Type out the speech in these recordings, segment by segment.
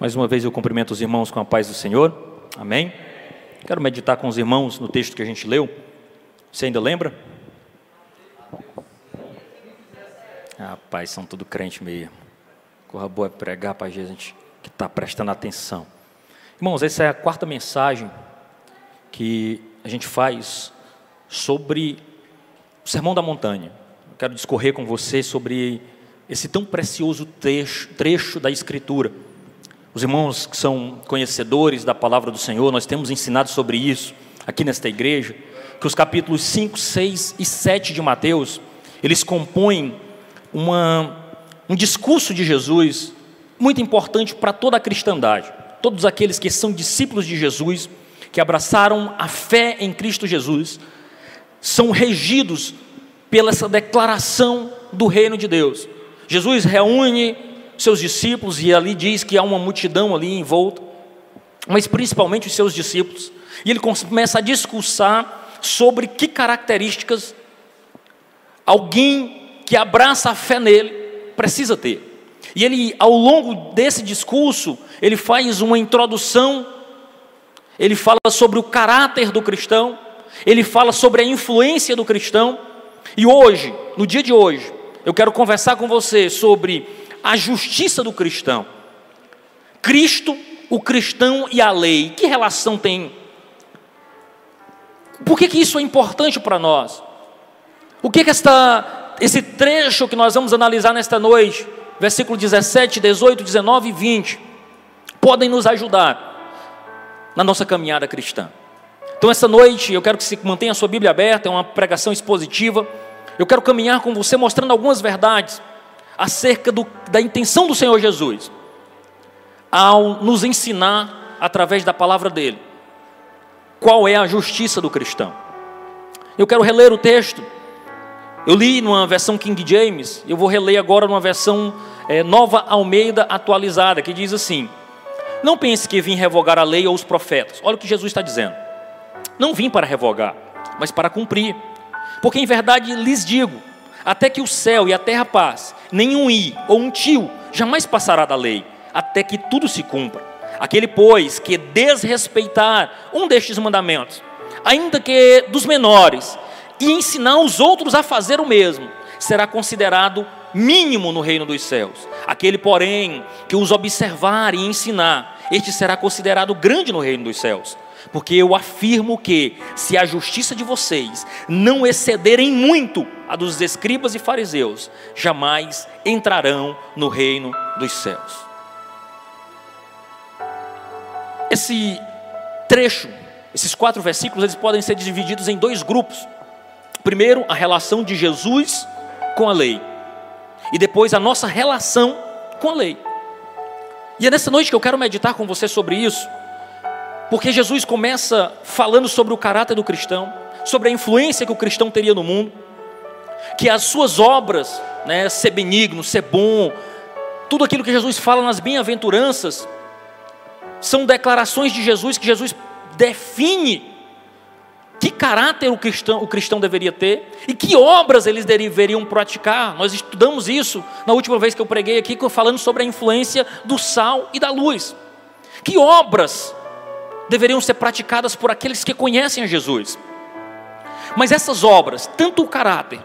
Mais uma vez eu cumprimento os irmãos com a paz do Senhor. Amém. Quero meditar com os irmãos no texto que a gente leu. Você ainda lembra? Rapaz, são tudo crente mesmo. Corra boa pregar para a gente que está prestando atenção. Irmãos, essa é a quarta mensagem que a gente faz sobre o Sermão da Montanha. quero discorrer com você sobre esse tão precioso trecho, trecho da Escritura os irmãos que são conhecedores da palavra do Senhor, nós temos ensinado sobre isso aqui nesta igreja, que os capítulos 5, 6 e 7 de Mateus, eles compõem uma, um discurso de Jesus muito importante para toda a cristandade. Todos aqueles que são discípulos de Jesus, que abraçaram a fé em Cristo Jesus, são regidos pela essa declaração do reino de Deus. Jesus reúne seus discípulos, e ali diz que há uma multidão ali em volta, mas principalmente os seus discípulos, e ele começa a discursar sobre que características alguém que abraça a fé nele precisa ter. E ele, ao longo desse discurso, ele faz uma introdução, ele fala sobre o caráter do cristão, ele fala sobre a influência do cristão, e hoje, no dia de hoje, eu quero conversar com você sobre a justiça do cristão. Cristo, o cristão e a lei, que relação tem? Por que, que isso é importante para nós? O que, que esta, esse trecho que nós vamos analisar nesta noite, versículo 17, 18, 19 e 20, podem nos ajudar na nossa caminhada cristã? Então, essa noite, eu quero que você mantenha a sua Bíblia aberta, é uma pregação expositiva. Eu quero caminhar com você mostrando algumas verdades acerca do, da intenção do Senhor Jesus ao nos ensinar através da palavra dele qual é a justiça do cristão. Eu quero reler o texto. Eu li numa versão King James, eu vou reler agora numa versão é, Nova Almeida atualizada, que diz assim: Não pense que vim revogar a lei ou os profetas. Olha o que Jesus está dizendo. Não vim para revogar, mas para cumprir. Porque em verdade lhes digo até que o céu e a terra nenhum i ou um tio jamais passará da lei, até que tudo se cumpra. Aquele, pois, que desrespeitar um destes mandamentos, ainda que dos menores, e ensinar os outros a fazer o mesmo, será considerado mínimo no reino dos céus. Aquele, porém, que os observar e ensinar, este será considerado grande no reino dos céus. Porque eu afirmo que, se a justiça de vocês não excederem muito a dos escribas e fariseus, jamais entrarão no reino dos céus. Esse trecho, esses quatro versículos, eles podem ser divididos em dois grupos. Primeiro, a relação de Jesus com a lei, e depois a nossa relação com a lei. E é nessa noite que eu quero meditar com você sobre isso. Porque Jesus começa falando sobre o caráter do cristão, sobre a influência que o cristão teria no mundo, que as suas obras, né, ser benigno, ser bom, tudo aquilo que Jesus fala nas bem-aventuranças, são declarações de Jesus que Jesus define que caráter o cristão, o cristão deveria ter e que obras eles deveriam praticar. Nós estudamos isso na última vez que eu preguei aqui, falando sobre a influência do sal e da luz. Que obras deveriam ser praticadas por aqueles que conhecem a Jesus. Mas essas obras, tanto o caráter,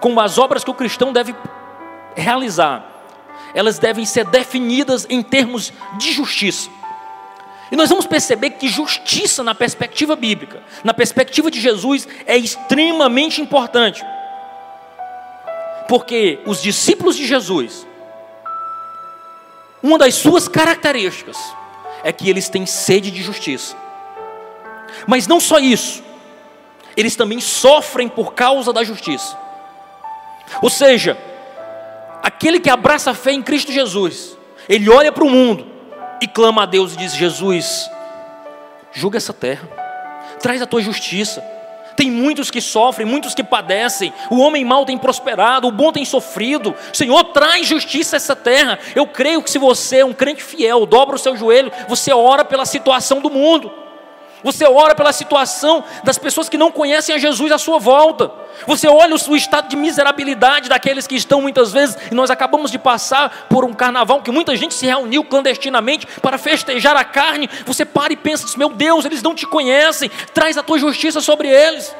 como as obras que o cristão deve realizar, elas devem ser definidas em termos de justiça. E nós vamos perceber que justiça, na perspectiva bíblica, na perspectiva de Jesus, é extremamente importante. Porque os discípulos de Jesus, uma das suas características, é que eles têm sede de justiça. Mas não só isso, eles também sofrem por causa da justiça. Ou seja, aquele que abraça a fé em Cristo Jesus, ele olha para o mundo e clama a Deus e diz: Jesus, julga essa terra, traz a tua justiça tem muitos que sofrem, muitos que padecem. O homem mau tem prosperado, o bom tem sofrido. Senhor, traz justiça a essa terra. Eu creio que se você é um crente fiel, dobra o seu joelho, você ora pela situação do mundo. Você ora pela situação das pessoas que não conhecem a Jesus à sua volta. Você olha o estado de miserabilidade daqueles que estão muitas vezes, e nós acabamos de passar por um carnaval que muita gente se reuniu clandestinamente para festejar a carne. Você para e pensa: meu Deus, eles não te conhecem, traz a tua justiça sobre eles.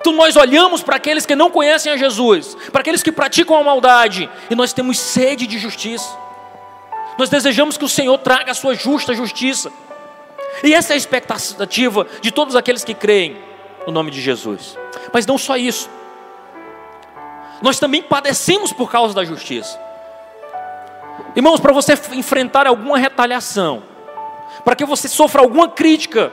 Então nós olhamos para aqueles que não conhecem a Jesus, para aqueles que praticam a maldade, e nós temos sede de justiça. Nós desejamos que o Senhor traga a sua justa justiça. E essa é a expectativa de todos aqueles que creem no nome de Jesus. Mas não só isso. Nós também padecemos por causa da justiça. Irmãos, para você enfrentar alguma retaliação, para que você sofra alguma crítica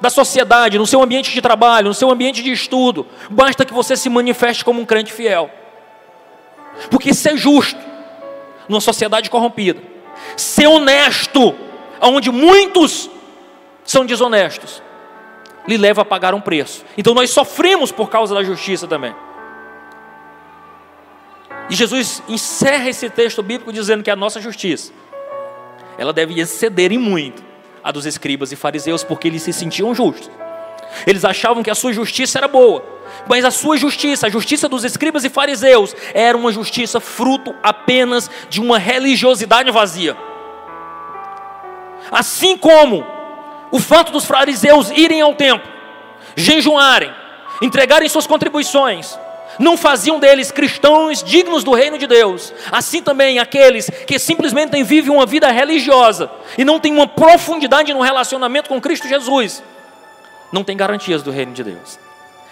da sociedade, no seu ambiente de trabalho, no seu ambiente de estudo, basta que você se manifeste como um crente fiel. Porque ser justo numa sociedade corrompida, ser honesto, onde muitos são desonestos, lhe leva a pagar um preço. Então nós sofremos por causa da justiça também. E Jesus encerra esse texto bíblico dizendo que a nossa justiça, ela deve exceder em muito a dos escribas e fariseus, porque eles se sentiam justos. Eles achavam que a sua justiça era boa, mas a sua justiça, a justiça dos escribas e fariseus, era uma justiça fruto apenas de uma religiosidade vazia. Assim como o fato dos fariseus irem ao templo, jejuarem, entregarem suas contribuições, não faziam deles cristãos dignos do reino de Deus. Assim também aqueles que simplesmente vivem uma vida religiosa e não têm uma profundidade no relacionamento com Cristo Jesus, não têm garantias do reino de Deus.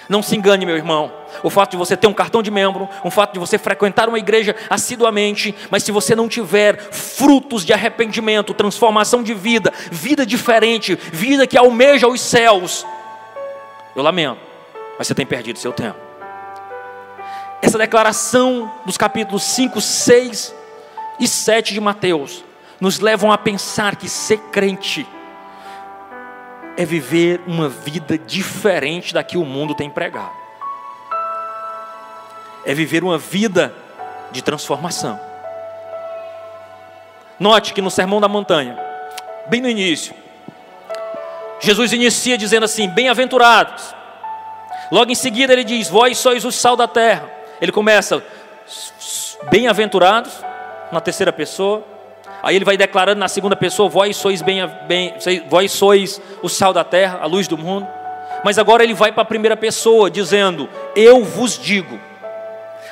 Não se engane, meu irmão. O fato de você ter um cartão de membro, o fato de você frequentar uma igreja assiduamente, mas se você não tiver frutos de arrependimento, transformação de vida, vida diferente, vida que almeja os céus, eu lamento, mas você tem perdido seu tempo. Essa declaração dos capítulos 5, 6 e 7 de Mateus nos levam a pensar que ser crente é viver uma vida diferente da que o mundo tem pregado. É viver uma vida de transformação. Note que no Sermão da Montanha, bem no início, Jesus inicia dizendo assim: Bem-aventurados. Logo em seguida ele diz: Vós sois o sal da terra. Ele começa: Bem-aventurados, na terceira pessoa. Aí ele vai declarando na segunda pessoa: Vós sois, bem, bem, vós sois o sal da terra, a luz do mundo. Mas agora ele vai para a primeira pessoa, dizendo: Eu vos digo.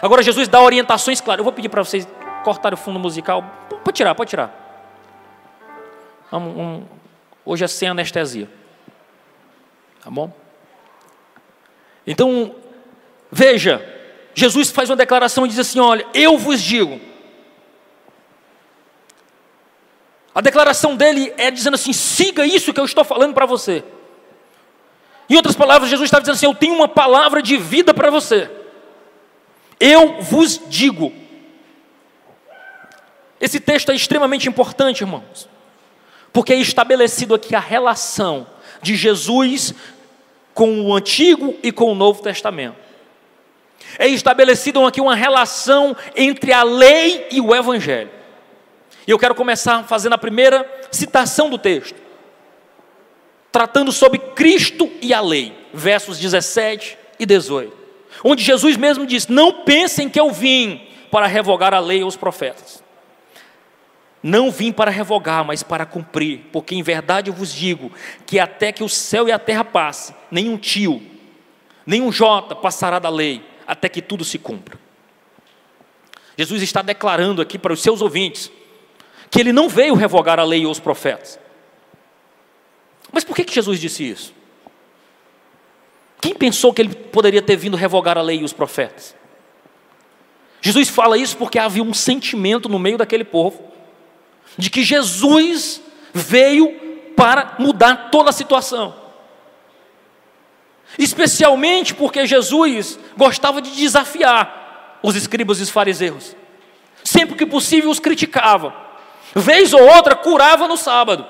Agora Jesus dá orientações claras. Eu vou pedir para vocês cortarem o fundo musical. Pode tirar, pode tirar. Um, um, hoje é sem anestesia. Tá bom? Então, veja, Jesus faz uma declaração e diz assim: Olha, eu vos digo. A declaração dele é dizendo assim: siga isso que eu estou falando para você. Em outras palavras, Jesus estava dizendo assim: eu tenho uma palavra de vida para você. Eu vos digo. Esse texto é extremamente importante, irmãos, porque é estabelecido aqui a relação de Jesus com o Antigo e com o Novo Testamento. É estabelecido aqui uma relação entre a lei e o Evangelho. E eu quero começar fazendo a primeira citação do texto, tratando sobre Cristo e a lei, versos 17 e 18, onde Jesus mesmo diz: Não pensem que eu vim para revogar a lei e os profetas. Não vim para revogar, mas para cumprir, porque em verdade eu vos digo que até que o céu e a terra passe, nenhum tio, nenhum jota passará da lei, até que tudo se cumpra. Jesus está declarando aqui para os seus ouvintes que ele não veio revogar a lei e os profetas. Mas por que, que Jesus disse isso? Quem pensou que ele poderia ter vindo revogar a lei e os profetas? Jesus fala isso porque havia um sentimento no meio daquele povo de que Jesus veio para mudar toda a situação. Especialmente porque Jesus gostava de desafiar os escribas e os fariseus. Sempre que possível os criticava. Vez ou outra curava no sábado.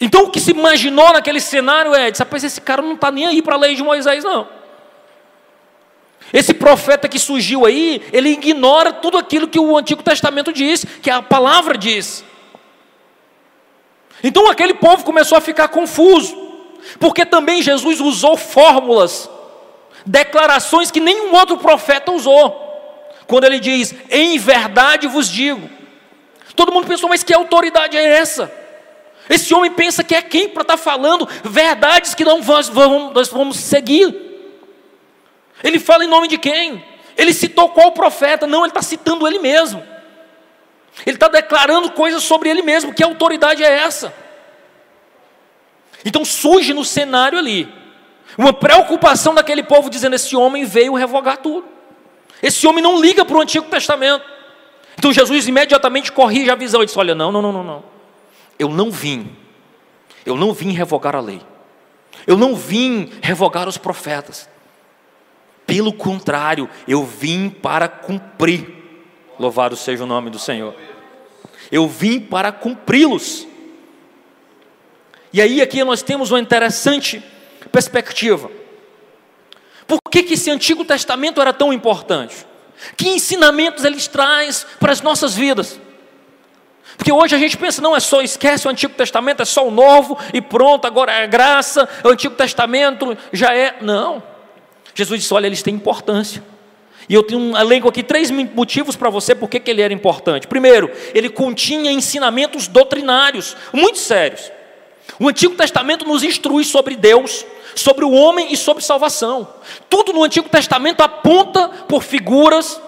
Então o que se imaginou naquele cenário é: rapaz, esse cara não está nem aí para a lei de Moisés, não. Esse profeta que surgiu aí, ele ignora tudo aquilo que o Antigo Testamento diz, que a palavra diz. Então aquele povo começou a ficar confuso, porque também Jesus usou fórmulas declarações que nenhum outro profeta usou. Quando ele diz, em verdade vos digo. Todo mundo pensou, mas que autoridade é essa? Esse homem pensa que é quem para estar tá falando verdades que não nós vamos, nós vamos seguir. Ele fala em nome de quem? Ele citou qual profeta? Não, ele está citando ele mesmo. Ele está declarando coisas sobre ele mesmo. Que autoridade é essa? Então surge no cenário ali uma preocupação daquele povo dizendo: esse homem veio revogar tudo. Esse homem não liga para o Antigo Testamento. Então Jesus imediatamente corrige a visão e diz: Olha, não, não, não, não. Eu não vim. Eu não vim revogar a lei. Eu não vim revogar os profetas. Pelo contrário, eu vim para cumprir. Louvado seja o nome do Senhor. Eu vim para cumpri-los. E aí aqui nós temos uma interessante perspectiva. Por que, que esse Antigo Testamento era tão importante? Que ensinamentos ele traz para as nossas vidas? Porque hoje a gente pensa, não é só, esquece o Antigo Testamento, é só o Novo e pronto, agora é graça, o Antigo Testamento já é. Não. Jesus disse: olha, eles têm importância. E eu tenho um elenco aqui três motivos para você porque que ele era importante. Primeiro, ele continha ensinamentos doutrinários muito sérios. O Antigo Testamento nos instrui sobre Deus, sobre o homem e sobre salvação. Tudo no Antigo Testamento aponta por figuras,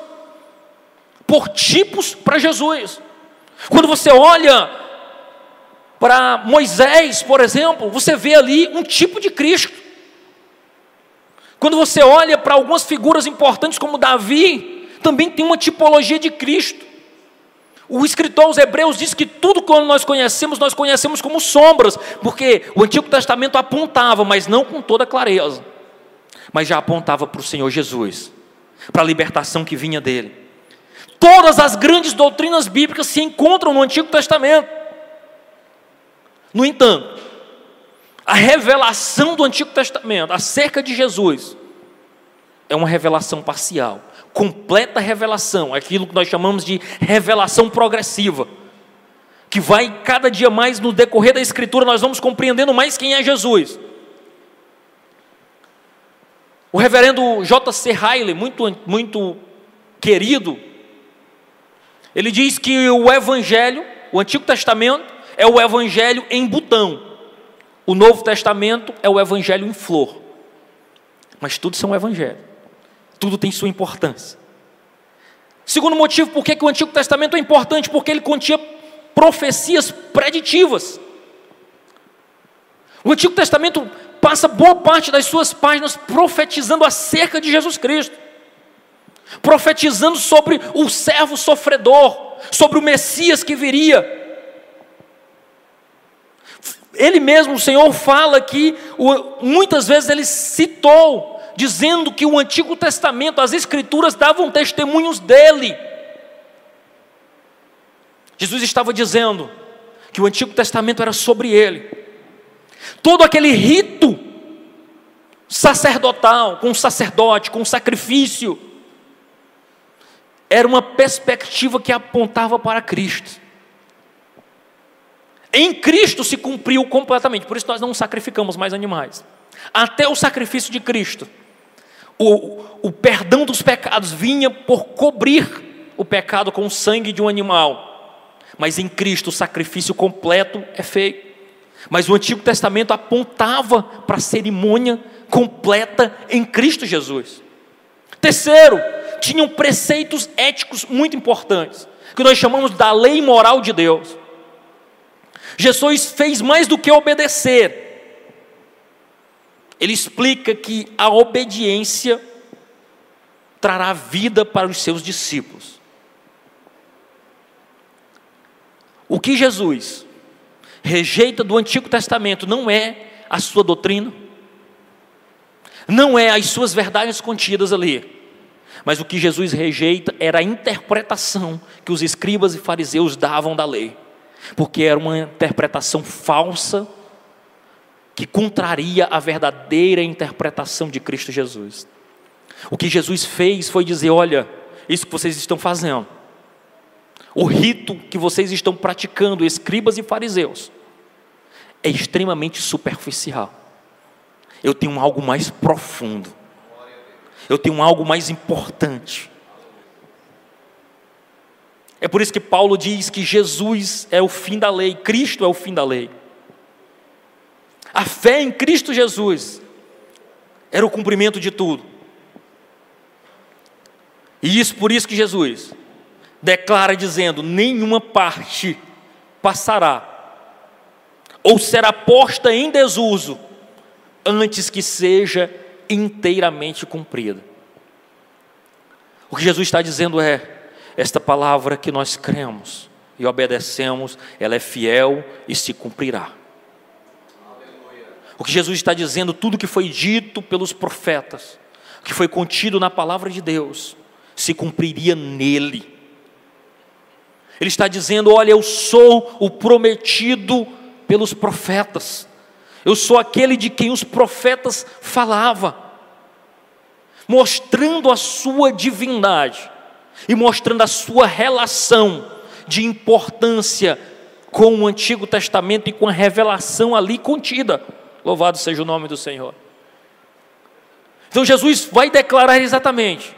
por tipos para Jesus. Quando você olha para Moisés, por exemplo, você vê ali um tipo de Cristo. Quando você olha para algumas figuras importantes como Davi, também tem uma tipologia de Cristo. O escritor aos Hebreus diz que tudo que nós conhecemos, nós conhecemos como sombras, porque o Antigo Testamento apontava, mas não com toda clareza, mas já apontava para o Senhor Jesus, para a libertação que vinha dele. Todas as grandes doutrinas bíblicas se encontram no Antigo Testamento. No entanto, a revelação do Antigo Testamento acerca de Jesus é uma revelação parcial. Completa revelação, aquilo que nós chamamos de revelação progressiva, que vai cada dia mais no decorrer da Escritura, nós vamos compreendendo mais quem é Jesus. O reverendo J.C. Riley, muito, muito querido, ele diz que o Evangelho, o Antigo Testamento, é o Evangelho em botão. O Novo Testamento é o evangelho em flor. Mas tudo são evangelho. Tudo tem sua importância. Segundo motivo por que o Antigo Testamento é importante, porque ele continha profecias preditivas. O Antigo Testamento passa boa parte das suas páginas profetizando acerca de Jesus Cristo, profetizando sobre o servo sofredor, sobre o Messias que viria, ele mesmo, o Senhor, fala que muitas vezes ele citou, dizendo que o Antigo Testamento, as Escrituras davam testemunhos dele. Jesus estava dizendo que o Antigo Testamento era sobre ele. Todo aquele rito sacerdotal, com o sacerdote, com o sacrifício, era uma perspectiva que apontava para Cristo. Em Cristo se cumpriu completamente, por isso nós não sacrificamos mais animais. Até o sacrifício de Cristo, o, o perdão dos pecados vinha por cobrir o pecado com o sangue de um animal. Mas em Cristo o sacrifício completo é feito. Mas o Antigo Testamento apontava para a cerimônia completa em Cristo Jesus. Terceiro, tinham preceitos éticos muito importantes, que nós chamamos da lei moral de Deus. Jesus fez mais do que obedecer. Ele explica que a obediência trará vida para os seus discípulos. O que Jesus rejeita do Antigo Testamento não é a sua doutrina, não é as suas verdades contidas ali, mas o que Jesus rejeita era a interpretação que os escribas e fariseus davam da lei porque era uma interpretação falsa que contraria a verdadeira interpretação de Cristo Jesus. O que Jesus fez foi dizer: olha, isso que vocês estão fazendo, o rito que vocês estão praticando, escribas e fariseus, é extremamente superficial. Eu tenho algo mais profundo. Eu tenho algo mais importante. É por isso que Paulo diz que Jesus é o fim da lei, Cristo é o fim da lei. A fé em Cristo Jesus era o cumprimento de tudo. E isso por isso que Jesus declara dizendo: nenhuma parte passará ou será posta em desuso antes que seja inteiramente cumprida. O que Jesus está dizendo é: esta palavra que nós cremos e obedecemos, ela é fiel e se cumprirá. O que Jesus está dizendo, tudo que foi dito pelos profetas, que foi contido na palavra de Deus, se cumpriria nele. Ele está dizendo: Olha, eu sou o prometido pelos profetas, eu sou aquele de quem os profetas falavam, mostrando a sua divindade e mostrando a sua relação de importância com o Antigo Testamento e com a revelação ali contida. Louvado seja o nome do Senhor. Então Jesus vai declarar exatamente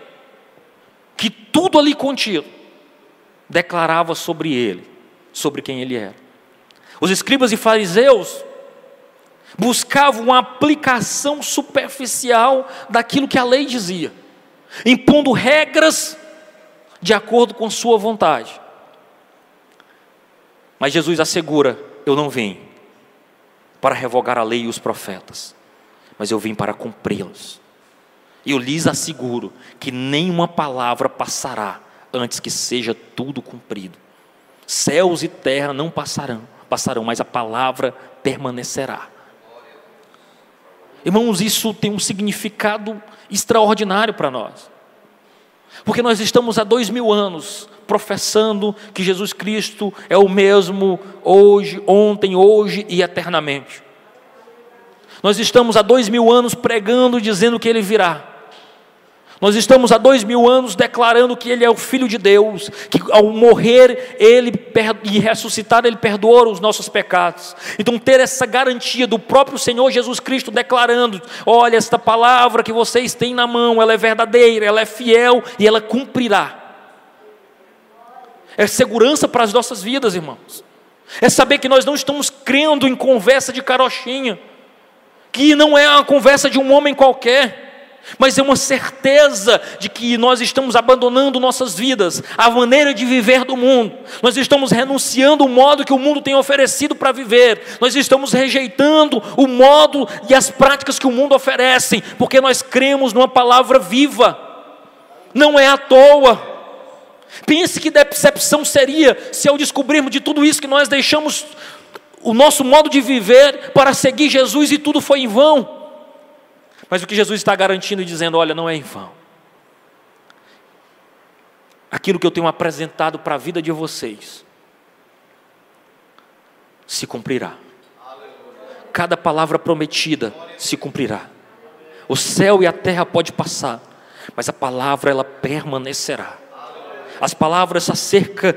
que tudo ali contido declarava sobre ele, sobre quem ele era. Os escribas e fariseus buscavam uma aplicação superficial daquilo que a lei dizia, impondo regras de acordo com sua vontade. Mas Jesus assegura: Eu não vim para revogar a lei e os profetas, mas eu vim para cumpri-los. E eu lhes asseguro que nenhuma palavra passará antes que seja tudo cumprido. Céus e terra não passarão, passarão, mas a palavra permanecerá. Irmãos, isso tem um significado extraordinário para nós. Porque nós estamos há dois mil anos professando que Jesus Cristo é o mesmo hoje, ontem, hoje e eternamente. Nós estamos há dois mil anos pregando, dizendo que Ele virá. Nós estamos há dois mil anos declarando que Ele é o Filho de Deus, que ao morrer Ele e ressuscitar Ele perdoa os nossos pecados. Então ter essa garantia do próprio Senhor Jesus Cristo declarando: olha esta palavra que vocês têm na mão, ela é verdadeira, ela é fiel e ela cumprirá. É segurança para as nossas vidas, irmãos. É saber que nós não estamos crendo em conversa de carochinha, que não é uma conversa de um homem qualquer mas é uma certeza de que nós estamos abandonando nossas vidas, a maneira de viver do mundo, nós estamos renunciando o modo que o mundo tem oferecido para viver, nós estamos rejeitando o modo e as práticas que o mundo oferece, porque nós cremos numa palavra viva, não é à toa. Pense que decepção seria se ao descobrirmos de tudo isso que nós deixamos o nosso modo de viver para seguir Jesus e tudo foi em vão. Mas o que Jesus está garantindo e dizendo: olha, não é em vão. Aquilo que eu tenho apresentado para a vida de vocês se cumprirá. Cada palavra prometida se cumprirá. O céu e a terra pode passar, mas a palavra ela permanecerá as palavras acerca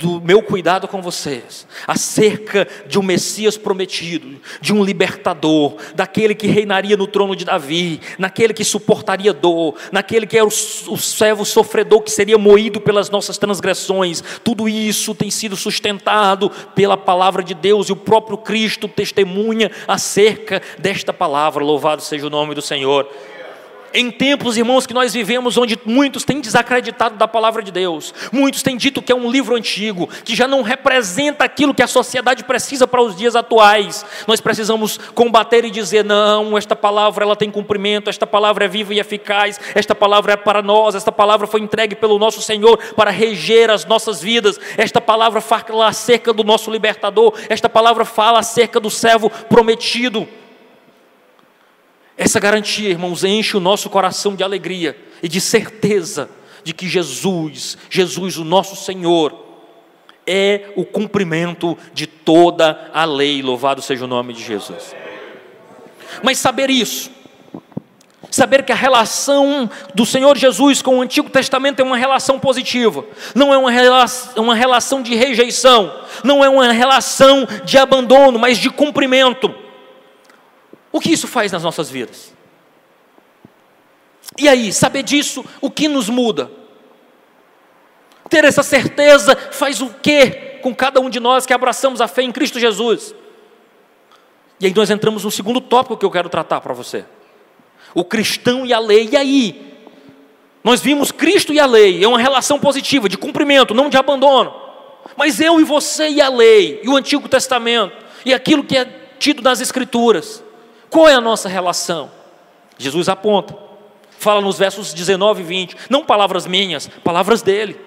do meu cuidado com vocês, acerca de um Messias prometido, de um libertador, daquele que reinaria no trono de Davi, naquele que suportaria dor, naquele que era o, o servo sofredor que seria moído pelas nossas transgressões. Tudo isso tem sido sustentado pela palavra de Deus e o próprio Cristo testemunha acerca desta palavra. Louvado seja o nome do Senhor. Em tempos, irmãos, que nós vivemos, onde muitos têm desacreditado da palavra de Deus, muitos têm dito que é um livro antigo, que já não representa aquilo que a sociedade precisa para os dias atuais. Nós precisamos combater e dizer: não, esta palavra ela tem cumprimento, esta palavra é viva e eficaz, esta palavra é para nós, esta palavra foi entregue pelo nosso Senhor para reger as nossas vidas, esta palavra fala acerca do nosso libertador, esta palavra fala acerca do servo prometido. Essa garantia, irmãos, enche o nosso coração de alegria e de certeza de que Jesus, Jesus, o nosso Senhor, é o cumprimento de toda a lei. Louvado seja o nome de Jesus. Mas saber isso, saber que a relação do Senhor Jesus com o Antigo Testamento é uma relação positiva, não é uma relação, uma relação de rejeição, não é uma relação de abandono, mas de cumprimento. O que isso faz nas nossas vidas? E aí, saber disso, o que nos muda? Ter essa certeza faz o quê com cada um de nós que abraçamos a fé em Cristo Jesus? E aí nós entramos no segundo tópico que eu quero tratar para você. O cristão e a lei. E aí? Nós vimos Cristo e a lei, é uma relação positiva, de cumprimento, não de abandono. Mas eu e você e a lei, e o Antigo Testamento, e aquilo que é tido nas Escrituras, qual é a nossa relação? Jesus aponta, fala nos versos 19 e 20, não palavras minhas, palavras dele,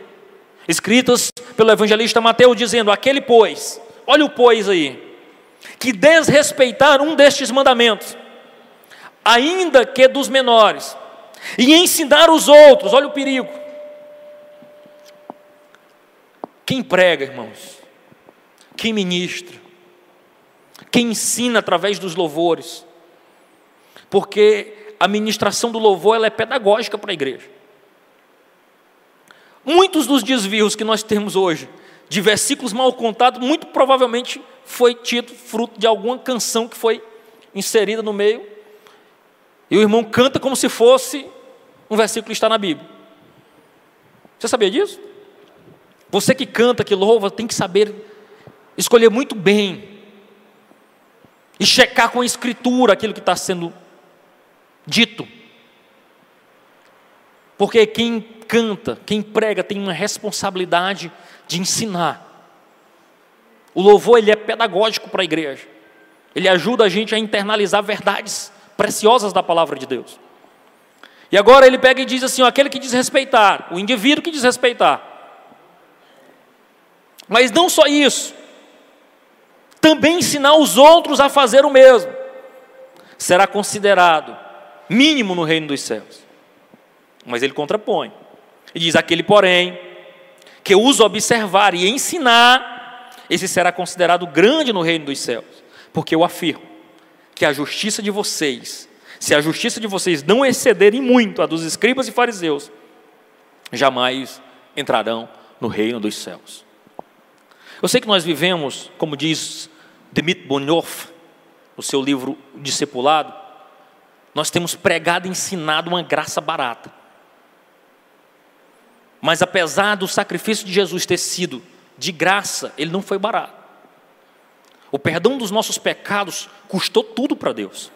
escritas pelo evangelista Mateus, dizendo: Aquele, pois, olha o pois aí, que desrespeitar um destes mandamentos, ainda que dos menores, e ensinar os outros, olha o perigo. Quem prega, irmãos, quem ministra, quem ensina através dos louvores, porque a ministração do louvor ela é pedagógica para a igreja. Muitos dos desvios que nós temos hoje, de versículos mal contados, muito provavelmente foi tido fruto de alguma canção que foi inserida no meio, e o irmão canta como se fosse um versículo que está na Bíblia. Você sabia disso? Você que canta, que louva, tem que saber escolher muito bem e checar com a escritura aquilo que está sendo dito. Porque quem canta, quem prega, tem uma responsabilidade de ensinar. O louvor ele é pedagógico para a igreja. Ele ajuda a gente a internalizar verdades preciosas da palavra de Deus. E agora ele pega e diz assim: aquele que desrespeitar, o indivíduo que desrespeitar. Mas não só isso, também ensinar os outros a fazer o mesmo, será considerado mínimo no reino dos céus. Mas ele contrapõe e diz: aquele, porém, que usa observar e ensinar esse será considerado grande no reino dos céus. Porque eu afirmo que a justiça de vocês, se a justiça de vocês não excederem muito a dos escribas e fariseus, jamais entrarão no reino dos céus. Eu sei que nós vivemos, como diz Demit Bonhoff, no seu livro Discipulado, nós temos pregado e ensinado uma graça barata. Mas apesar do sacrifício de Jesus ter sido de graça, ele não foi barato. O perdão dos nossos pecados custou tudo para Deus.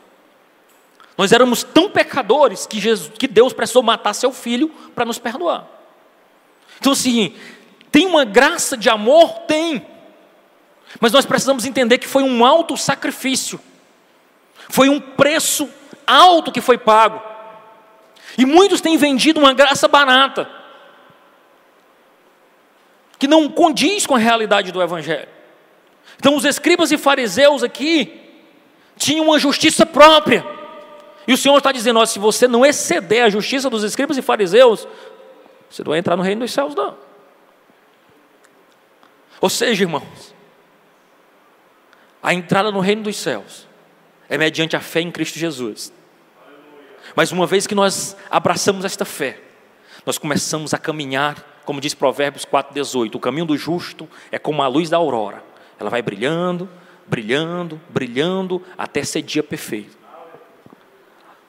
Nós éramos tão pecadores que, Jesus, que Deus precisou matar seu filho para nos perdoar. Então, assim, tem uma graça de amor? Tem. Mas nós precisamos entender que foi um alto sacrifício. Foi um preço alto que foi pago. E muitos têm vendido uma graça barata que não condiz com a realidade do Evangelho. Então, os escribas e fariseus aqui tinham uma justiça própria. E o Senhor está dizendo: ó, se você não exceder a justiça dos escribas e fariseus, você não vai entrar no reino dos céus, não. Ou seja, irmãos, a entrada no reino dos céus é mediante a fé em Cristo Jesus. Mas uma vez que nós abraçamos esta fé, nós começamos a caminhar como diz Provérbios 4,18, o caminho do justo é como a luz da aurora. Ela vai brilhando, brilhando, brilhando, até ser dia perfeito.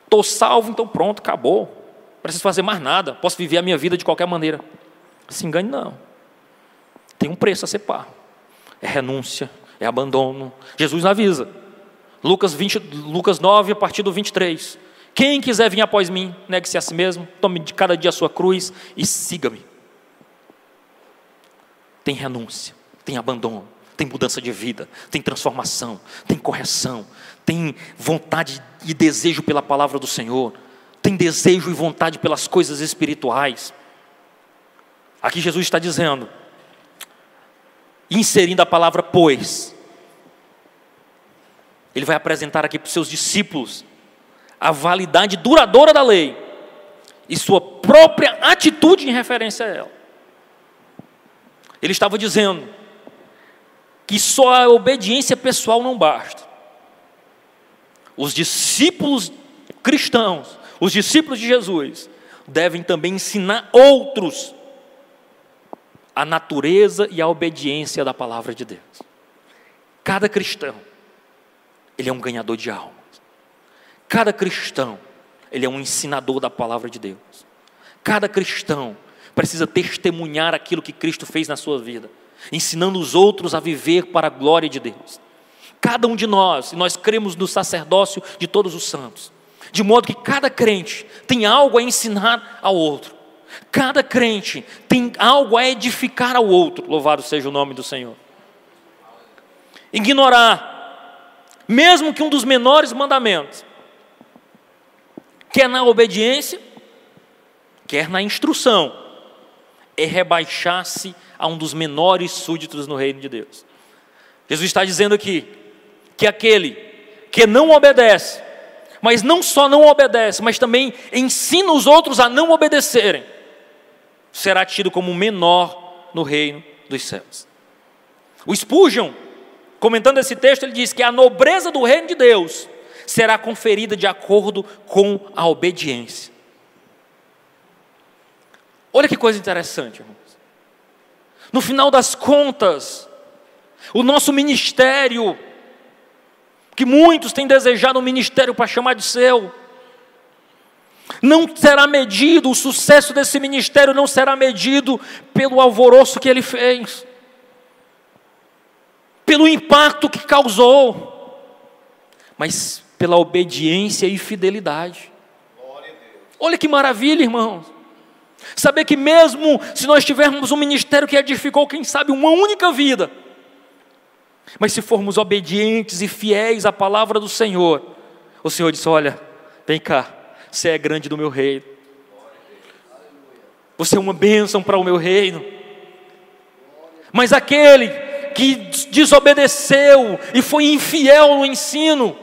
Estou salvo, então pronto, acabou. Não preciso fazer mais nada. Posso viver a minha vida de qualquer maneira. Se engane, não. Tem um preço a ser pago. É renúncia, é abandono. Jesus avisa. Lucas, 20, Lucas 9, a partir do 23. Quem quiser vir após mim, negue-se a si mesmo, tome de cada dia a sua cruz e siga-me tem renúncia, tem abandono, tem mudança de vida, tem transformação, tem correção, tem vontade e desejo pela palavra do Senhor, tem desejo e vontade pelas coisas espirituais. Aqui Jesus está dizendo, inserindo a palavra pois, ele vai apresentar aqui para os seus discípulos a validade duradoura da lei e sua própria atitude em referência a ela. Ele estava dizendo que só a obediência pessoal não basta. Os discípulos cristãos, os discípulos de Jesus, devem também ensinar outros a natureza e a obediência da palavra de Deus. Cada cristão, ele é um ganhador de almas. Cada cristão ele é um ensinador da palavra de Deus. Cada cristão precisa testemunhar aquilo que Cristo fez na sua vida, ensinando os outros a viver para a glória de Deus. Cada um de nós, e nós cremos no sacerdócio de todos os santos, de modo que cada crente tem algo a ensinar ao outro. Cada crente tem algo a edificar ao outro. Louvado seja o nome do Senhor. Ignorar, mesmo que um dos menores mandamentos, quer na obediência, quer na instrução, é rebaixar-se a um dos menores súditos no reino de Deus. Jesus está dizendo aqui que aquele que não obedece, mas não só não obedece, mas também ensina os outros a não obedecerem, será tido como menor no reino dos céus. O Spurgeon, comentando esse texto, ele diz que a nobreza do reino de Deus será conferida de acordo com a obediência. Olha que coisa interessante, irmãos. No final das contas, o nosso ministério, que muitos têm desejado um ministério para chamar de seu, não será medido, o sucesso desse ministério não será medido pelo alvoroço que ele fez, pelo impacto que causou, mas pela obediência e fidelidade. Olha que maravilha, irmãos. Saber que mesmo se nós tivermos um ministério que edificou, quem sabe, uma única vida, mas se formos obedientes e fiéis à palavra do Senhor, o Senhor disse: Olha, vem cá, você é grande do meu reino, você é uma bênção para o meu reino. Mas aquele que desobedeceu e foi infiel no ensino,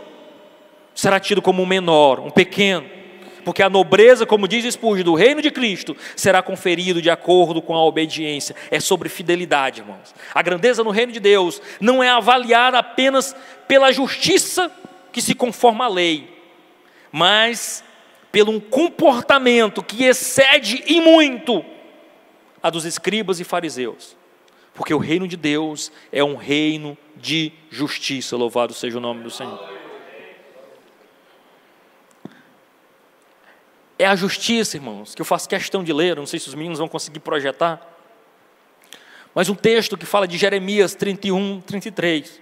será tido como um menor, um pequeno, porque a nobreza, como diz Spurgeon, do reino de Cristo será conferido de acordo com a obediência. É sobre fidelidade, irmãos. A grandeza no reino de Deus não é avaliada apenas pela justiça que se conforma à lei, mas pelo um comportamento que excede e muito a dos escribas e fariseus. Porque o reino de Deus é um reino de justiça, louvado seja o nome do Senhor. É a justiça, irmãos, que eu faço questão de ler, não sei se os meninos vão conseguir projetar. Mas um texto que fala de Jeremias 31, 33.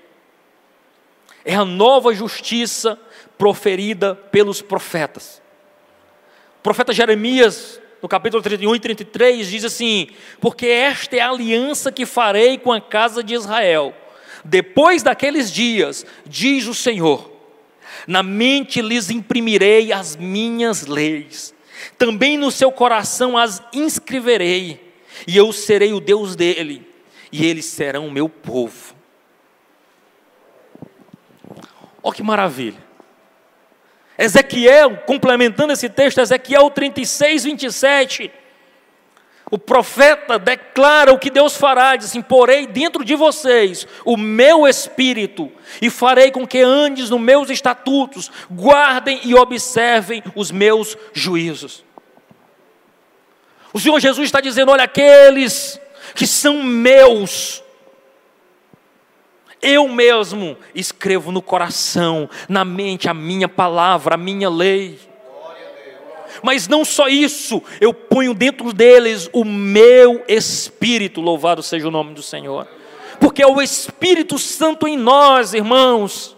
É a nova justiça proferida pelos profetas. O profeta Jeremias, no capítulo 31 e 33, diz assim: Porque esta é a aliança que farei com a casa de Israel. Depois daqueles dias, diz o Senhor, na mente lhes imprimirei as minhas leis, também no seu coração as inscreverei, e eu serei o Deus dele, e eles serão o meu povo. Olha que maravilha. Ezequiel, complementando esse texto, Ezequiel 36, 27 o profeta declara o que Deus fará, diz assim: porei dentro de vocês o meu espírito, e farei com que andes nos meus estatutos, guardem e observem os meus juízos. O Senhor Jesus está dizendo: olha, aqueles que são meus, eu mesmo escrevo no coração, na mente, a minha palavra, a minha lei. Mas não só isso, eu ponho dentro deles o meu espírito, louvado seja o nome do Senhor. Porque é o Espírito Santo em nós, irmãos,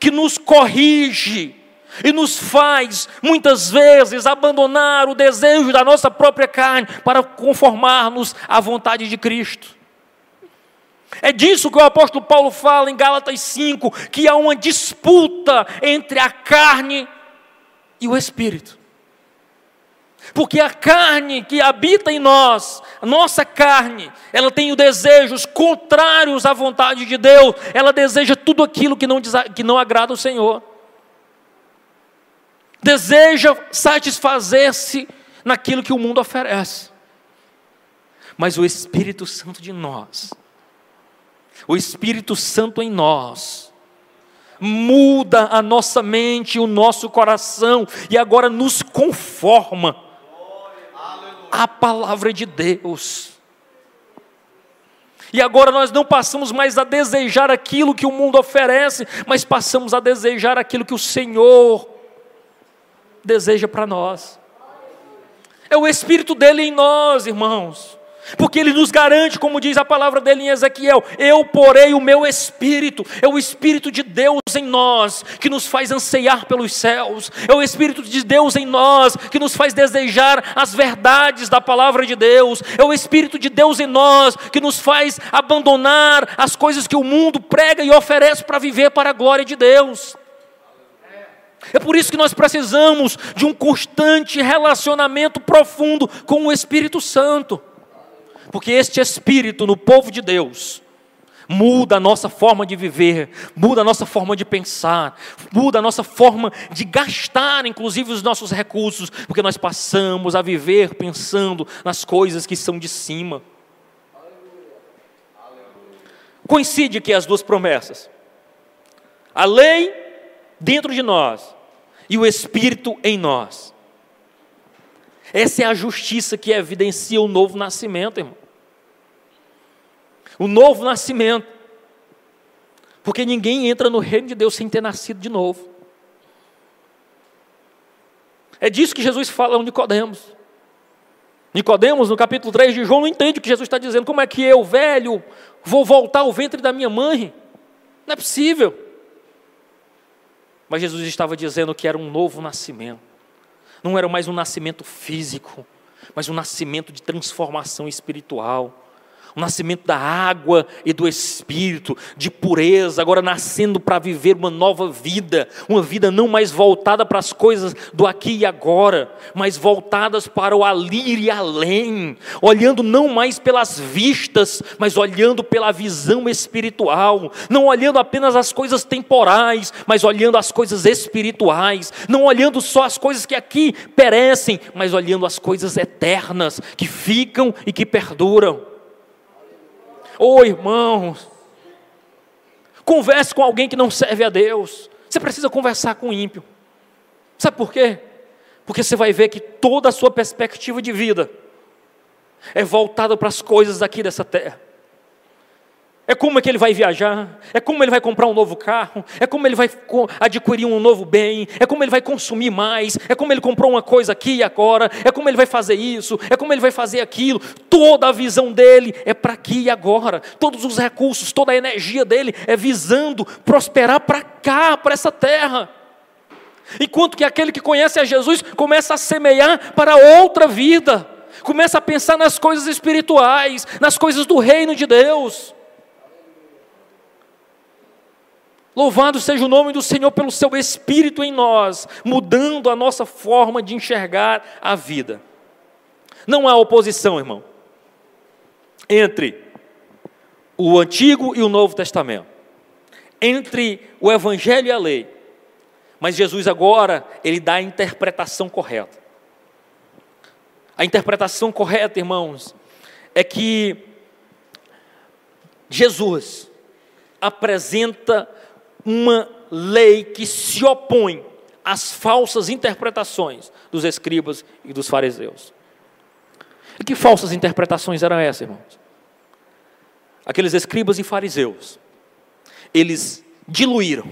que nos corrige e nos faz, muitas vezes, abandonar o desejo da nossa própria carne para conformar-nos à vontade de Cristo. É disso que o apóstolo Paulo fala em Gálatas 5, que há uma disputa entre a carne e o espírito. Porque a carne que habita em nós, a nossa carne, ela tem os desejos contrários à vontade de Deus, ela deseja tudo aquilo que não, que não agrada o Senhor. Deseja satisfazer-se naquilo que o mundo oferece. Mas o Espírito Santo de nós, o Espírito Santo em nós, muda a nossa mente, o nosso coração, e agora nos conforma a palavra de Deus. E agora nós não passamos mais a desejar aquilo que o mundo oferece, mas passamos a desejar aquilo que o Senhor deseja para nós. É o Espírito dele em nós, irmãos. Porque ele nos garante, como diz a palavra dele em Ezequiel: Eu porei o meu espírito, é o espírito de Deus em nós, que nos faz anseiar pelos céus, é o espírito de Deus em nós, que nos faz desejar as verdades da palavra de Deus, é o espírito de Deus em nós, que nos faz abandonar as coisas que o mundo prega e oferece para viver para a glória de Deus. É por isso que nós precisamos de um constante relacionamento profundo com o Espírito Santo. Porque este Espírito no povo de Deus muda a nossa forma de viver, muda a nossa forma de pensar, muda a nossa forma de gastar, inclusive, os nossos recursos, porque nós passamos a viver pensando nas coisas que são de cima. Coincide que as duas promessas, a lei dentro de nós e o Espírito em nós. Essa é a justiça que evidencia o novo nascimento, irmão. O novo nascimento. Porque ninguém entra no reino de Deus sem ter nascido de novo. É disso que Jesus fala a Nicodemos. Nicodemos, no capítulo 3 de João, não entende o que Jesus está dizendo. Como é que eu, velho, vou voltar ao ventre da minha mãe? Não é possível. Mas Jesus estava dizendo que era um novo nascimento. Não era mais um nascimento físico, mas um nascimento de transformação espiritual o nascimento da água e do espírito, de pureza, agora nascendo para viver uma nova vida, uma vida não mais voltada para as coisas do aqui e agora, mas voltadas para o ali e além, olhando não mais pelas vistas, mas olhando pela visão espiritual, não olhando apenas as coisas temporais, mas olhando as coisas espirituais, não olhando só as coisas que aqui perecem, mas olhando as coisas eternas que ficam e que perduram. Ô oh, irmãos, converse com alguém que não serve a Deus. Você precisa conversar com o ímpio. Sabe por quê? Porque você vai ver que toda a sua perspectiva de vida é voltada para as coisas aqui dessa terra é como é que ele vai viajar, é como ele vai comprar um novo carro, é como ele vai adquirir um novo bem, é como ele vai consumir mais, é como ele comprou uma coisa aqui e agora, é como ele vai fazer isso, é como ele vai fazer aquilo. Toda a visão dele é para aqui e agora, todos os recursos, toda a energia dele é visando prosperar para cá, para essa terra. Enquanto que aquele que conhece a Jesus começa a semear para outra vida, começa a pensar nas coisas espirituais, nas coisas do reino de Deus. Louvado seja o nome do Senhor pelo seu Espírito em nós, mudando a nossa forma de enxergar a vida. Não há oposição, irmão, entre o Antigo e o Novo Testamento, entre o Evangelho e a lei. Mas Jesus agora, ele dá a interpretação correta. A interpretação correta, irmãos, é que Jesus apresenta uma lei que se opõe às falsas interpretações dos escribas e dos fariseus. E que falsas interpretações eram essas, irmãos? Aqueles escribas e fariseus, eles diluíram,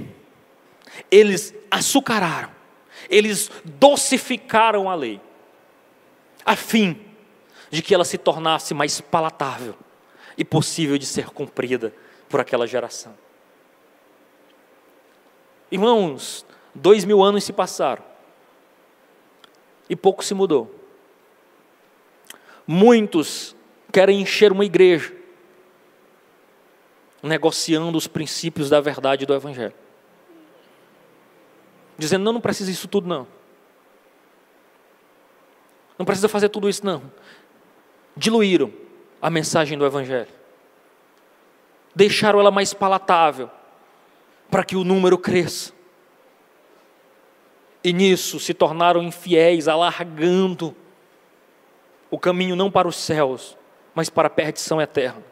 eles açucararam, eles docificaram a lei, a fim de que ela se tornasse mais palatável e possível de ser cumprida por aquela geração. Irmãos, dois mil anos se passaram e pouco se mudou. Muitos querem encher uma igreja, negociando os princípios da verdade do Evangelho, dizendo: não, não precisa isso tudo, não. Não precisa fazer tudo isso, não. Diluíram a mensagem do Evangelho, deixaram ela mais palatável para que o número cresça. E nisso se tornaram infiéis, alargando o caminho não para os céus, mas para a perdição eterna.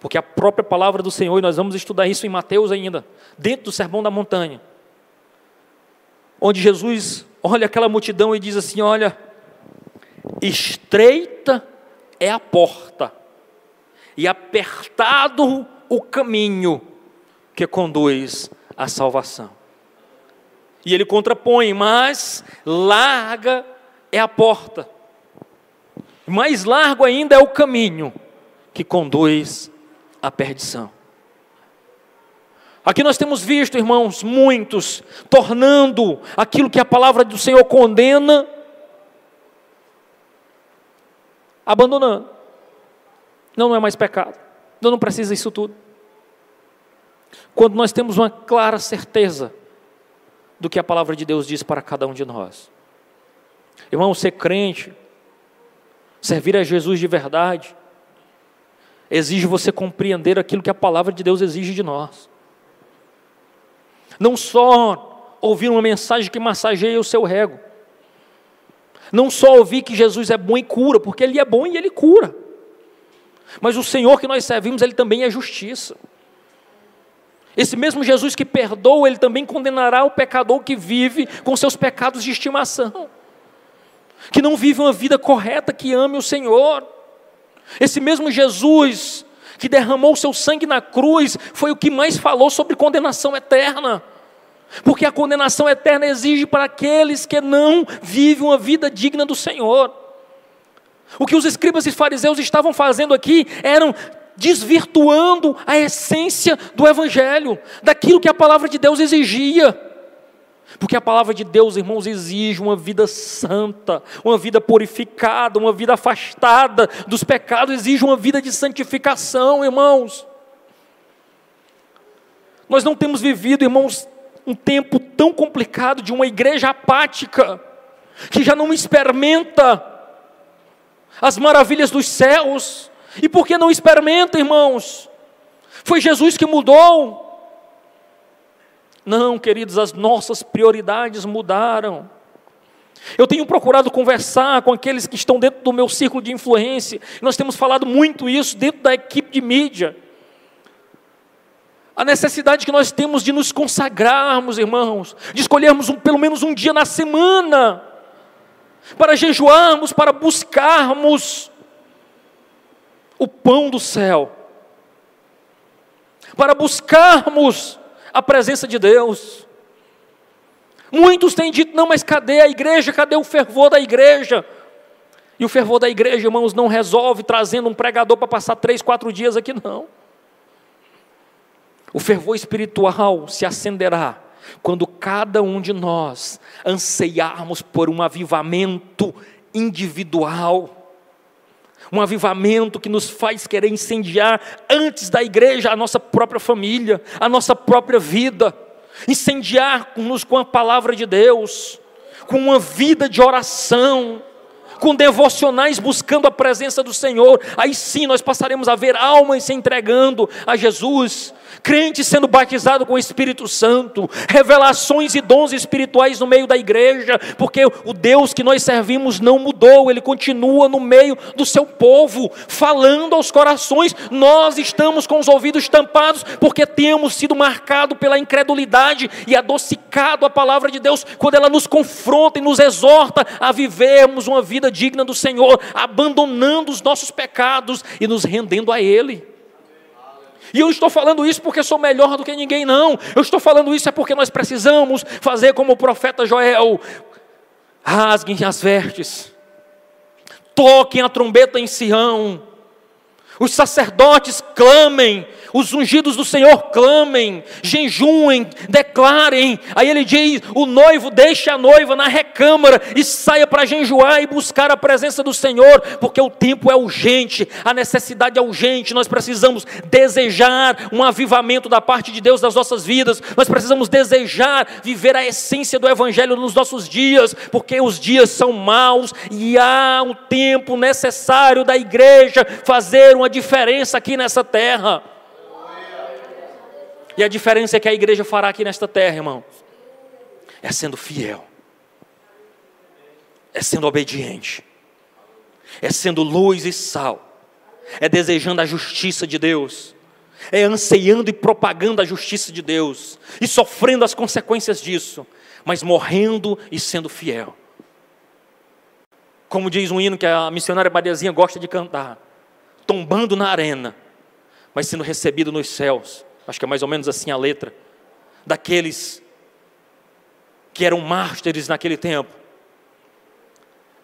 Porque a própria palavra do Senhor, e nós vamos estudar isso em Mateus ainda, dentro do Sermão da Montanha, onde Jesus olha aquela multidão e diz assim: Olha, estreita é a porta, e apertado o caminho que conduz à salvação. E ele contrapõe, mas larga é a porta. Mais largo ainda é o caminho que conduz à perdição. Aqui nós temos visto, irmãos, muitos tornando aquilo que a palavra do Senhor condena, abandonando. Não, não é mais pecado. Não, não precisa isso tudo. Quando nós temos uma clara certeza do que a palavra de Deus diz para cada um de nós. Irmão, ser crente, servir a Jesus de verdade, exige você compreender aquilo que a palavra de Deus exige de nós. Não só ouvir uma mensagem que massageia o seu ego. Não só ouvir que Jesus é bom e cura, porque Ele é bom e Ele cura. Mas o Senhor que nós servimos, Ele também é justiça. Esse mesmo Jesus que perdoa, Ele também condenará o pecador que vive com seus pecados de estimação. Que não vive uma vida correta, que ame o Senhor. Esse mesmo Jesus que derramou seu sangue na cruz, foi o que mais falou sobre condenação eterna. Porque a condenação eterna exige para aqueles que não vivem uma vida digna do Senhor. O que os escribas e fariseus estavam fazendo aqui eram desvirtuando a essência do Evangelho, daquilo que a palavra de Deus exigia. Porque a palavra de Deus, irmãos, exige uma vida santa, uma vida purificada, uma vida afastada dos pecados, exige uma vida de santificação, irmãos. Nós não temos vivido, irmãos, um tempo tão complicado de uma igreja apática, que já não experimenta as maravilhas dos céus. E por que não experimenta, irmãos? Foi Jesus que mudou. Não, queridos, as nossas prioridades mudaram. Eu tenho procurado conversar com aqueles que estão dentro do meu círculo de influência. Nós temos falado muito isso dentro da equipe de mídia. A necessidade que nós temos de nos consagrarmos, irmãos, de escolhermos um, pelo menos um dia na semana, para jejuarmos, para buscarmos o pão do céu, para buscarmos a presença de Deus. Muitos têm dito: não, mas cadê a igreja? Cadê o fervor da igreja? E o fervor da igreja, irmãos, não resolve trazendo um pregador para passar três, quatro dias aqui, não. O fervor espiritual se acenderá quando cada um de nós anseiarmos por um avivamento individual um avivamento que nos faz querer incendiar antes da igreja a nossa própria família, a nossa própria vida, incendiar-nos com a palavra de Deus, com uma vida de oração, com devocionais buscando a presença do Senhor, aí sim nós passaremos a ver almas se entregando a Jesus, crentes sendo batizados com o Espírito Santo, revelações e dons espirituais no meio da igreja, porque o Deus que nós servimos não mudou, ele continua no meio do seu povo, falando aos corações. Nós estamos com os ouvidos tampados, porque temos sido marcados pela incredulidade e adocicado a palavra de Deus quando ela nos confronta e nos exorta a vivermos uma vida digna do Senhor, abandonando os nossos pecados e nos rendendo a Ele. E eu estou falando isso porque sou melhor do que ninguém, não. Eu estou falando isso é porque nós precisamos fazer como o profeta Joel: rasguem as vestes, toquem a trombeta em Sião, os sacerdotes clamem, os ungidos do Senhor clamem, jejuem, declarem. Aí ele diz: o noivo deixa a noiva na recâmara e saia para jejuar e buscar a presença do Senhor, porque o tempo é urgente, a necessidade é urgente. Nós precisamos desejar um avivamento da parte de Deus nas nossas vidas, nós precisamos desejar viver a essência do Evangelho nos nossos dias, porque os dias são maus e há um tempo necessário da igreja fazer uma diferença aqui nessa terra. E a diferença é que a igreja fará aqui nesta terra, irmãos, é sendo fiel, é sendo obediente, é sendo luz e sal, é desejando a justiça de Deus, é anseiando e propagando a justiça de Deus, e sofrendo as consequências disso, mas morrendo e sendo fiel. Como diz um hino que a missionária Mariazinha gosta de cantar, tombando na arena, mas sendo recebido nos céus acho que é mais ou menos assim a letra, daqueles que eram mártires naquele tempo,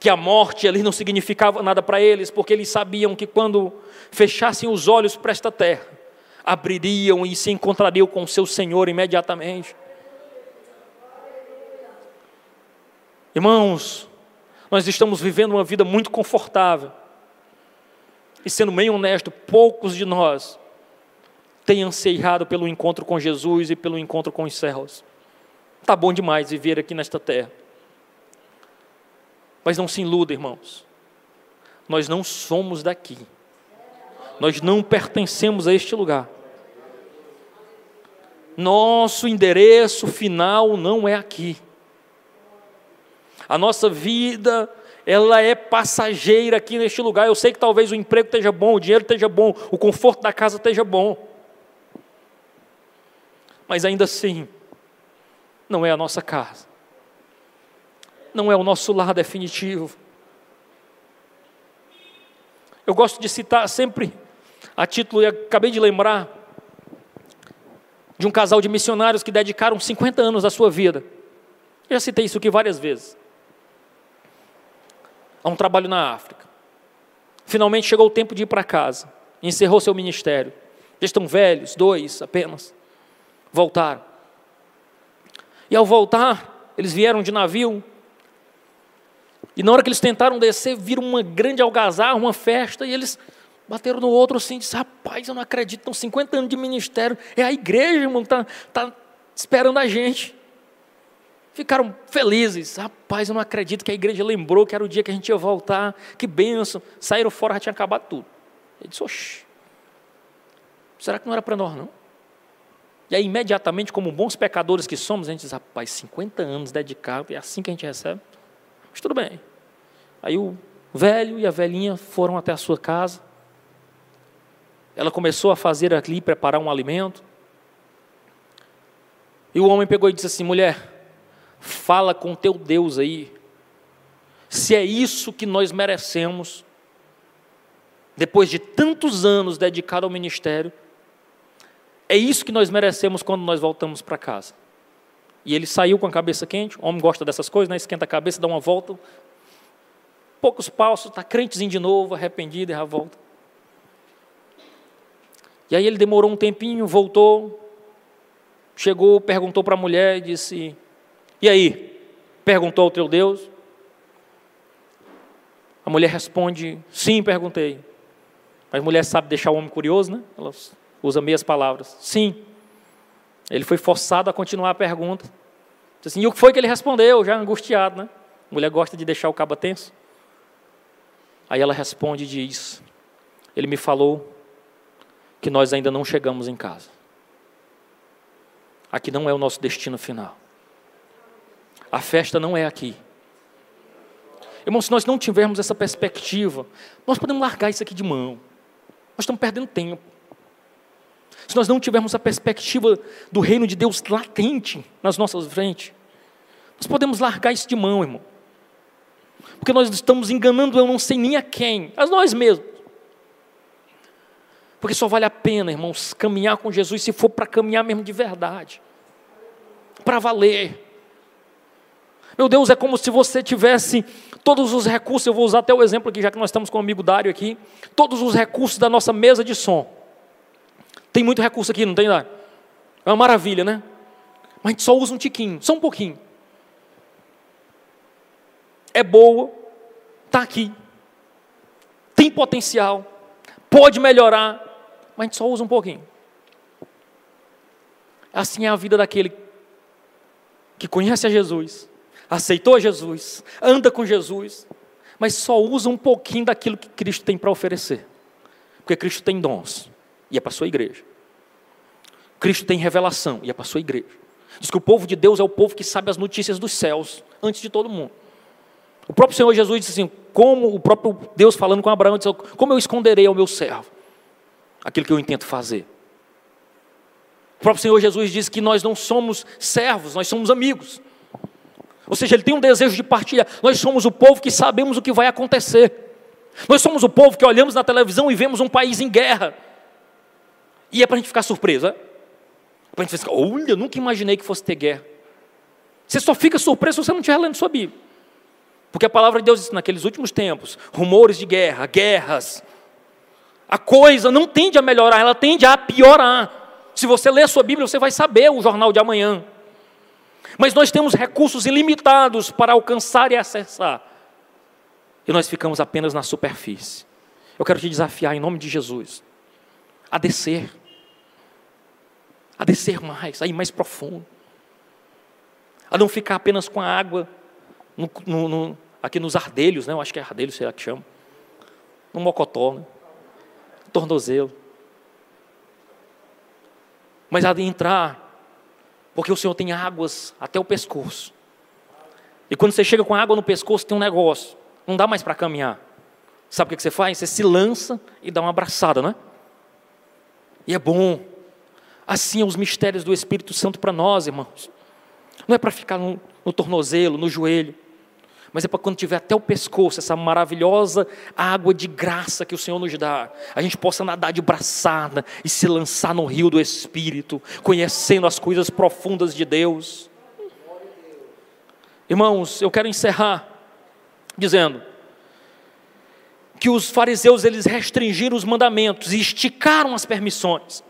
que a morte ali não significava nada para eles, porque eles sabiam que quando fechassem os olhos para esta terra, abririam e se encontrariam com o seu Senhor imediatamente. Irmãos, nós estamos vivendo uma vida muito confortável. E sendo bem honesto, poucos de nós têm ansiado pelo encontro com Jesus e pelo encontro com os céus. Está bom demais viver aqui nesta terra. Mas não se iluda, irmãos. Nós não somos daqui. Nós não pertencemos a este lugar. Nosso endereço final não é aqui. A nossa vida, ela é passageira aqui neste lugar. Eu sei que talvez o emprego esteja bom, o dinheiro esteja bom, o conforto da casa esteja bom. Mas ainda assim, não é a nossa casa. Não é o nosso lar definitivo. Eu gosto de citar sempre, a título, e acabei de lembrar, de um casal de missionários que dedicaram 50 anos da sua vida. Eu já citei isso aqui várias vezes. A um trabalho na África. Finalmente chegou o tempo de ir para casa. Encerrou seu ministério. Eles estão velhos, dois apenas. Voltaram. E ao voltar, eles vieram de navio. E na hora que eles tentaram descer, viram uma grande algazarra, uma festa, e eles Bateram no outro assim, disse, rapaz, eu não acredito, estão 50 anos de ministério, é a igreja, irmão, está tá esperando a gente. Ficaram felizes, rapaz, eu não acredito que a igreja lembrou que era o dia que a gente ia voltar, que benção. Saíram fora, já tinha acabado tudo. Ele disse, oxe, será que não era para nós não? E aí, imediatamente, como bons pecadores que somos, a gente diz, rapaz, 50 anos dedicado, é assim que a gente recebe. Mas tudo bem. Aí o velho e a velhinha foram até a sua casa, ela começou a fazer ali, preparar um alimento. E o homem pegou e disse assim: mulher, fala com teu Deus aí, se é isso que nós merecemos, depois de tantos anos dedicado ao ministério, é isso que nós merecemos quando nós voltamos para casa. E ele saiu com a cabeça quente, o homem gosta dessas coisas, né? esquenta a cabeça, dá uma volta, poucos passos, está crentezinho de novo, arrependido e já volta. E aí ele demorou um tempinho, voltou, chegou, perguntou para a mulher e disse: E aí? Perguntou ao teu Deus? A mulher responde: Sim, perguntei. Mas a mulher sabe deixar o homem curioso, né? Ela usa meias palavras. Sim. Ele foi forçado a continuar a pergunta. Assim, e o que foi que ele respondeu? Já angustiado, né? Mulher gosta de deixar o cabo tenso. Aí ela responde e diz: Ele me falou que nós ainda não chegamos em casa. Aqui não é o nosso destino final. A festa não é aqui. Irmão, se nós não tivermos essa perspectiva, nós podemos largar isso aqui de mão. Nós estamos perdendo tempo. Se nós não tivermos a perspectiva do reino de Deus latente nas nossas frentes, nós podemos largar isso de mão, irmão. Porque nós estamos enganando eu não sei nem a quem, a nós mesmos. Porque só vale a pena, irmãos, caminhar com Jesus se for para caminhar mesmo de verdade. Para valer. Meu Deus, é como se você tivesse todos os recursos, eu vou usar até o exemplo aqui, já que nós estamos com o amigo Dário aqui, todos os recursos da nossa mesa de som. Tem muito recurso aqui, não tem, Dário? É uma maravilha, né? Mas a gente só usa um tiquinho, só um pouquinho. É boa, está aqui, tem potencial, pode melhorar, mas a gente só usa um pouquinho. Assim é a vida daquele que conhece a Jesus, aceitou a Jesus, anda com Jesus, mas só usa um pouquinho daquilo que Cristo tem para oferecer. Porque Cristo tem dons, e é para a sua igreja. Cristo tem revelação, e é para a sua igreja. Diz que o povo de Deus é o povo que sabe as notícias dos céus, antes de todo mundo. O próprio Senhor Jesus disse assim: como o próprio Deus falando com Abraão, disse, como eu esconderei ao meu servo? aquilo que eu intento fazer. O próprio Senhor Jesus diz que nós não somos servos, nós somos amigos. Ou seja, ele tem um desejo de partilhar. Nós somos o povo que sabemos o que vai acontecer. Nós somos o povo que olhamos na televisão e vemos um país em guerra. E é para a gente ficar surpreso, é? Para a gente ficar, olha, eu nunca imaginei que fosse ter guerra. Você só fica surpreso se você não estiver lendo sua Bíblia. Porque a palavra de Deus diz naqueles últimos tempos, rumores de guerra, guerras, a coisa não tende a melhorar, ela tende a piorar. Se você ler a sua Bíblia, você vai saber o jornal de amanhã. Mas nós temos recursos ilimitados para alcançar e acessar. E nós ficamos apenas na superfície. Eu quero te desafiar em nome de Jesus a descer. A descer mais, a ir mais profundo. A não ficar apenas com a água no, no, no, aqui nos ardelhos, né? eu acho que é ardelho, será que chama? No mocotó, né? tornozelo. Mas há de entrar, porque o Senhor tem águas até o pescoço. E quando você chega com água no pescoço, tem um negócio, não dá mais para caminhar. Sabe o que você faz? Você se lança e dá uma abraçada, não é? E é bom. Assim é os mistérios do Espírito Santo para nós, irmãos. Não é para ficar no, no tornozelo, no joelho mas é para quando tiver até o pescoço, essa maravilhosa água de graça que o Senhor nos dá, a gente possa nadar de braçada e se lançar no rio do Espírito, conhecendo as coisas profundas de Deus. Irmãos, eu quero encerrar dizendo que os fariseus eles restringiram os mandamentos e esticaram as permissões.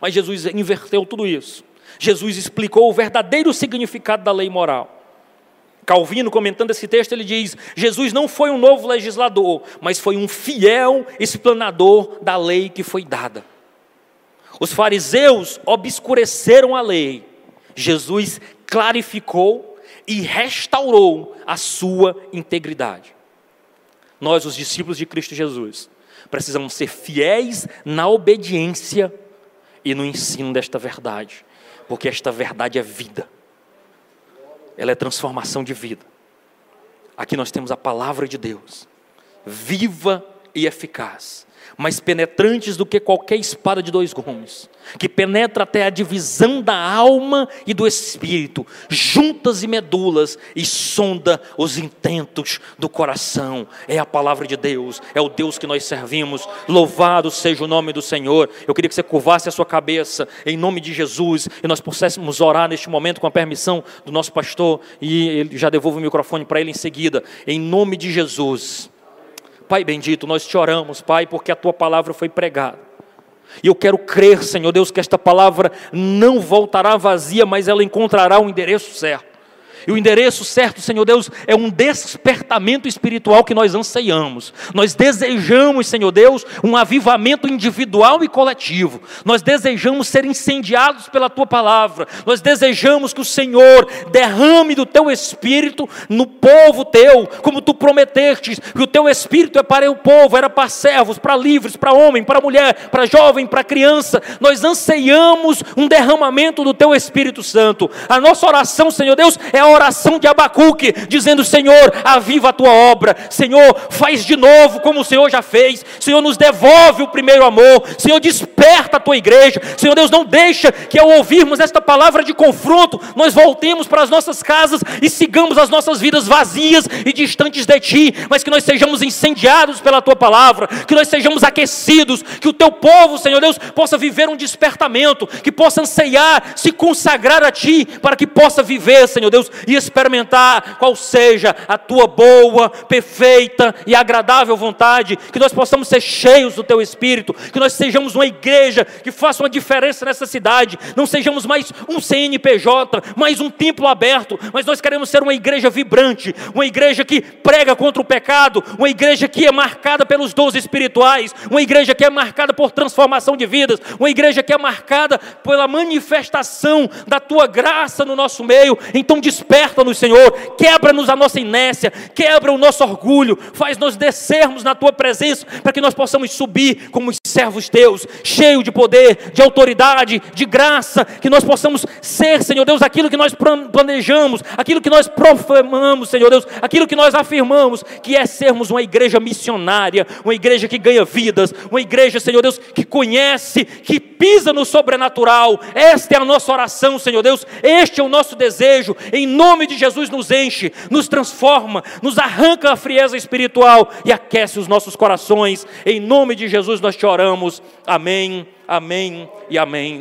Mas Jesus inverteu tudo isso. Jesus explicou o verdadeiro significado da lei moral. Calvino, comentando esse texto, ele diz: Jesus não foi um novo legislador, mas foi um fiel explanador da lei que foi dada. Os fariseus obscureceram a lei, Jesus clarificou e restaurou a sua integridade. Nós, os discípulos de Cristo Jesus, precisamos ser fiéis na obediência e no ensino desta verdade, porque esta verdade é vida ela é transformação de vida. Aqui nós temos a palavra de Deus, viva e eficaz, mais penetrantes do que qualquer espada de dois gumes, que penetra até a divisão da alma e do espírito, juntas e medulas, e sonda os intentos do coração. É a palavra de Deus, é o Deus que nós servimos. Louvado seja o nome do Senhor. Eu queria que você curvasse a sua cabeça em nome de Jesus e nós pudéssemos orar neste momento com a permissão do nosso pastor, e ele já devolvo o microfone para ele em seguida, em nome de Jesus. Pai bendito, nós te oramos, Pai, porque a tua palavra foi pregada. E eu quero crer, Senhor Deus, que esta palavra não voltará vazia, mas ela encontrará o endereço certo. E o endereço certo, Senhor Deus, é um despertamento espiritual que nós anseiamos. Nós desejamos, Senhor Deus, um avivamento individual e coletivo. Nós desejamos ser incendiados pela tua palavra. Nós desejamos que o Senhor derrame do teu espírito no povo teu, como tu prometeste, que o teu espírito é para o povo, era para servos, para livres, para homem, para mulher, para jovem, para criança. Nós anseiamos um derramamento do teu Espírito Santo. A nossa oração, Senhor Deus, é oração de Abacuque, dizendo: Senhor, aviva a tua obra, Senhor, faz de novo como o Senhor já fez, Senhor, nos devolve o primeiro amor, Senhor, desperta a tua igreja, Senhor Deus, não deixa que ao ouvirmos esta palavra de confronto, nós voltemos para as nossas casas e sigamos as nossas vidas vazias e distantes de ti, mas que nós sejamos incendiados pela tua palavra, que nós sejamos aquecidos, que o teu povo, Senhor Deus, possa viver um despertamento, que possa anseiar, se consagrar a ti, para que possa viver, Senhor Deus, e experimentar qual seja a tua boa, perfeita e agradável vontade, que nós possamos ser cheios do teu espírito, que nós sejamos uma igreja que faça uma diferença nessa cidade, não sejamos mais um CNPJ, mais um templo aberto, mas nós queremos ser uma igreja vibrante, uma igreja que prega contra o pecado, uma igreja que é marcada pelos dons espirituais, uma igreja que é marcada por transformação de vidas, uma igreja que é marcada pela manifestação da tua graça no nosso meio. Então Desperta-nos, Senhor, quebra-nos a nossa inércia, quebra o nosso orgulho, faz-nos descermos na tua presença, para que nós possamos subir como servos teus, cheio de poder, de autoridade, de graça, que nós possamos ser, Senhor Deus, aquilo que nós planejamos, aquilo que nós proclamamos, Senhor Deus, aquilo que nós afirmamos, que é sermos uma igreja missionária, uma igreja que ganha vidas, uma igreja, Senhor Deus, que conhece, que pisa no sobrenatural. Esta é a nossa oração, Senhor Deus, este é o nosso desejo, em nome de Jesus nos enche, nos transforma, nos arranca a frieza espiritual e aquece os nossos corações. Em nome de Jesus nós te oramos. Amém, amém e amém.